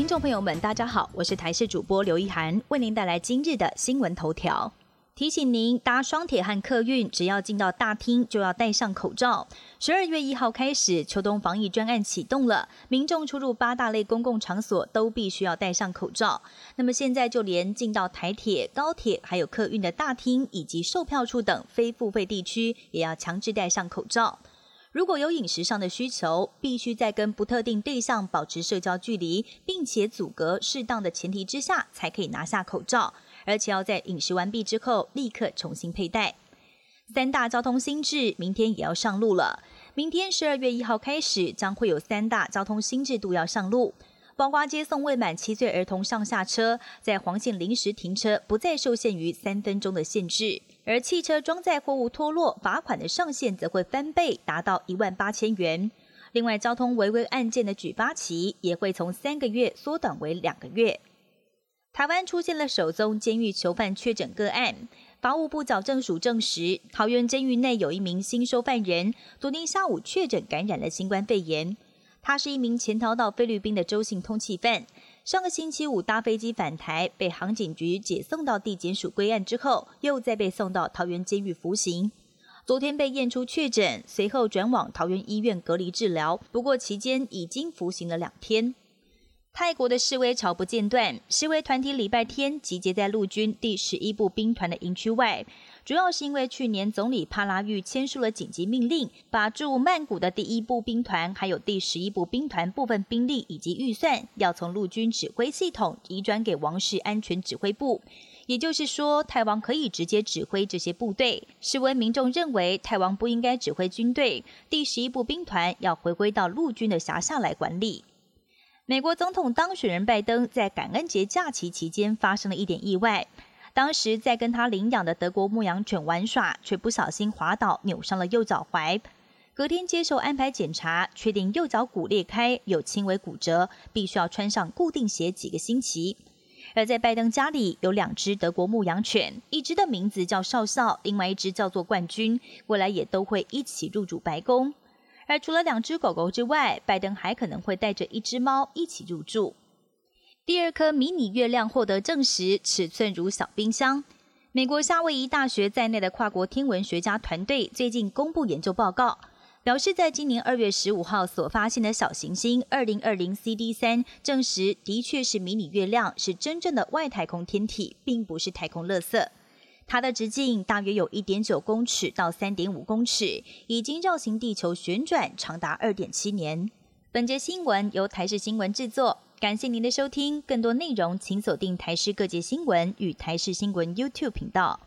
听众朋友们，大家好，我是台视主播刘一涵，为您带来今日的新闻头条。提醒您，搭双铁和客运，只要进到大厅就要戴上口罩。十二月一号开始，秋冬防疫专案启动了，民众出入八大类公共场所都必须要戴上口罩。那么现在就连进到台铁、高铁还有客运的大厅以及售票处等非付费地区，也要强制戴上口罩。如果有饮食上的需求，必须在跟不特定对象保持社交距离，并且阻隔适当的前提之下，才可以拿下口罩，而且要在饮食完毕之后立刻重新佩戴。三大交通新制明天也要上路了，明天十二月一号开始，将会有三大交通新制度要上路。包括接送未满七岁儿童上下车，在黄线临时停车不再受限于三分钟的限制，而汽车装载货物脱落，罚款的上限则会翻倍，达到一万八千元。另外，交通违规案件的举发期也会从三个月缩短为两个月。台湾出现了首宗监狱囚犯确诊个案，法务部矫正署证实，桃园监狱内有一名新收犯人，昨天下午确诊感染了新冠肺炎。他是一名潜逃到菲律宾的周姓通缉犯，上个星期五搭飞机返台，被航警局解送到地检署归案之后，又再被送到桃园监狱服刑。昨天被验出确诊，随后转往桃园医院隔离治疗，不过期间已经服刑了两天。泰国的示威潮不间断，示威团体礼拜天集结在陆军第十一部兵团的营区外。主要是因为去年总理帕拉育签署了紧急命令，把驻曼谷的第一步兵团还有第十一步兵团部分兵力以及预算，要从陆军指挥系统移转给王室安全指挥部。也就是说，泰王可以直接指挥这些部队。示威民众认为，泰王不应该指挥军队，第十一步兵团要回归到陆军的辖下来管理。美国总统当选人拜登在感恩节假期期间发生了一点意外。当时在跟他领养的德国牧羊犬玩耍，却不小心滑倒，扭伤了右脚踝。隔天接受安排检查，确定右脚骨裂开，有轻微骨折，必须要穿上固定鞋几个星期。而在拜登家里有两只德国牧羊犬，一只的名字叫少校，另外一只叫做冠军，未来也都会一起入主白宫。而除了两只狗狗之外，拜登还可能会带着一只猫一起入住。第二颗迷你月亮获得证实，尺寸如小冰箱。美国夏威夷大学在内的跨国天文学家团队最近公布研究报告，表示在今年二月十五号所发现的小行星二零二零 CD 三，证实的确是迷你月亮，是真正的外太空天体，并不是太空垃圾。它的直径大约有一点九公尺到三点五公尺，已经绕行地球旋转长达二点七年。本节新闻由台视新闻制作。感谢您的收听，更多内容请锁定台视各界新闻与台视新闻 YouTube 频道。